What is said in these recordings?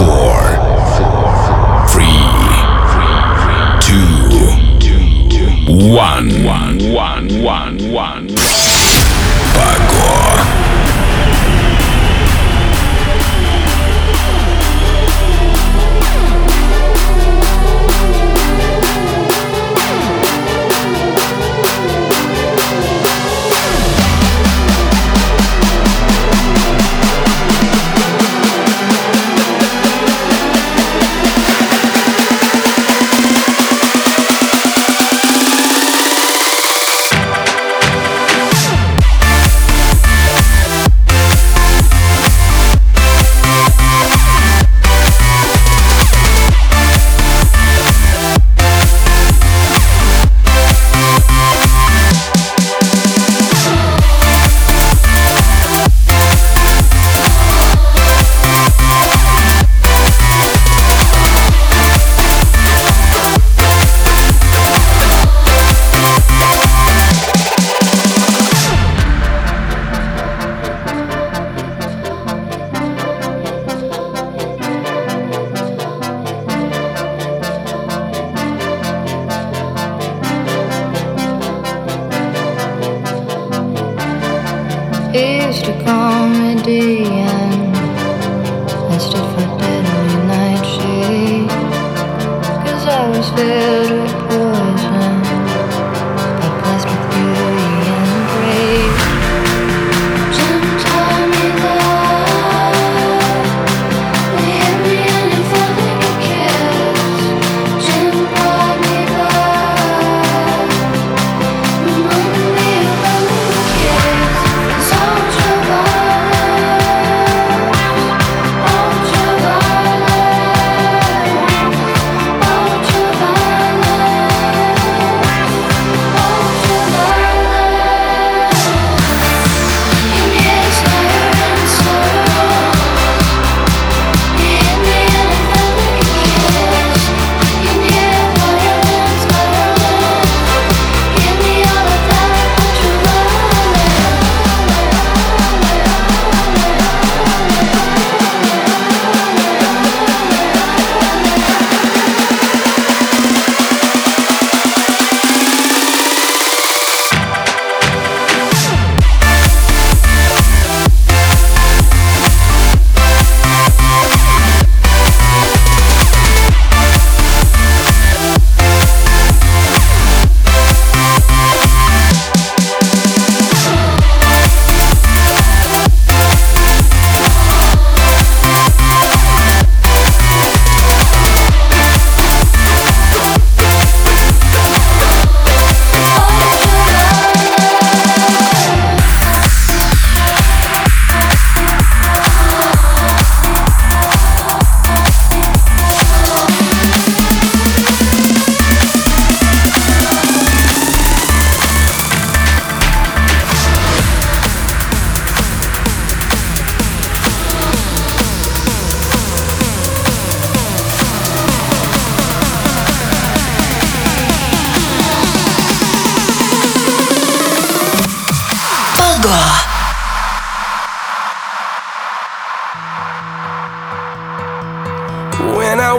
four, three, two, one, one, one, one, one. Back.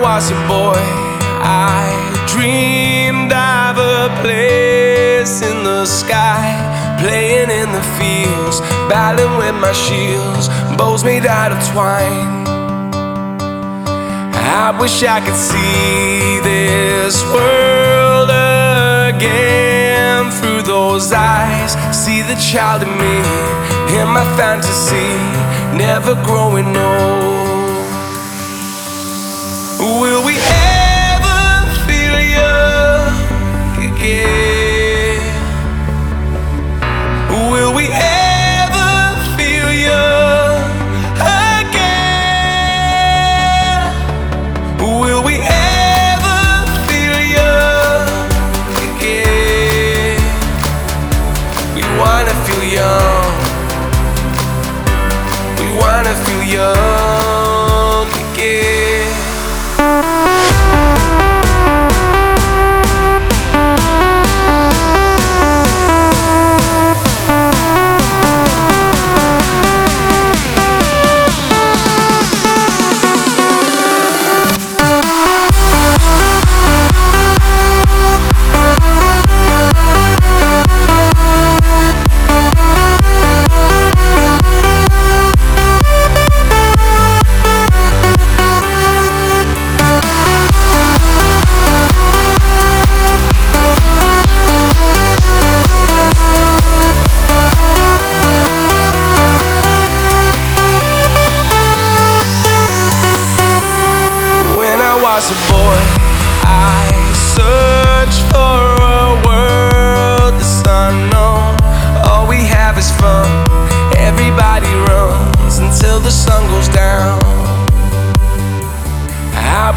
was a boy, I dreamed of a place in the sky, playing in the fields, battling with my shields, bows made out of twine. I wish I could see this world again through those eyes, see the child in me, in my fantasy, never growing old.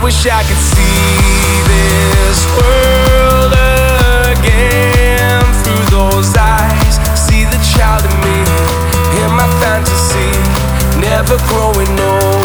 wish I could see this world again through those eyes. See the child in me, hear my fantasy, never growing old.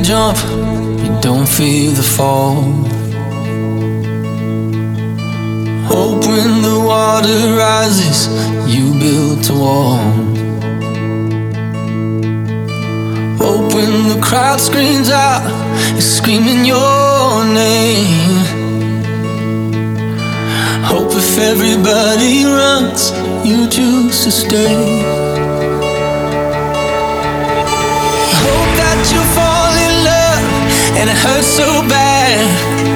jump, you don't feel the fall. Hope when the water rises, you build a wall. Hope when the crowd screams out, it's screaming your name. Hope if everybody runs, you choose to stay. and it hurts so bad.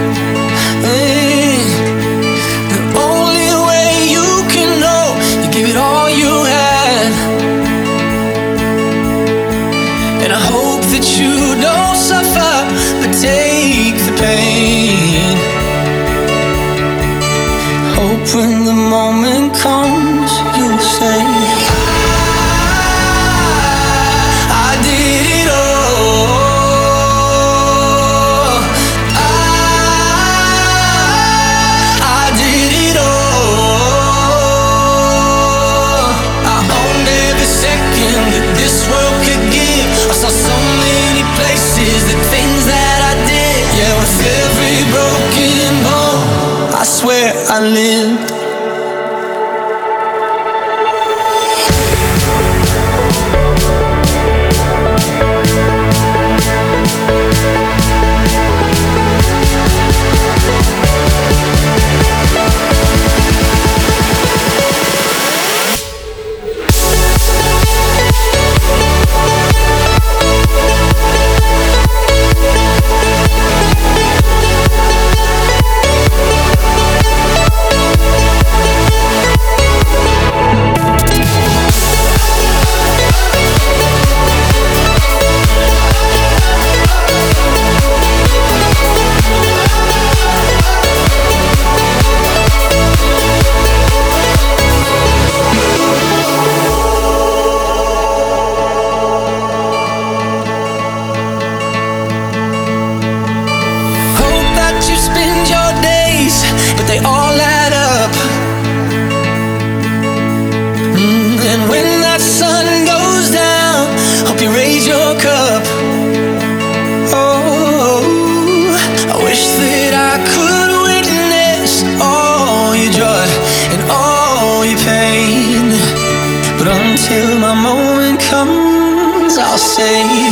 say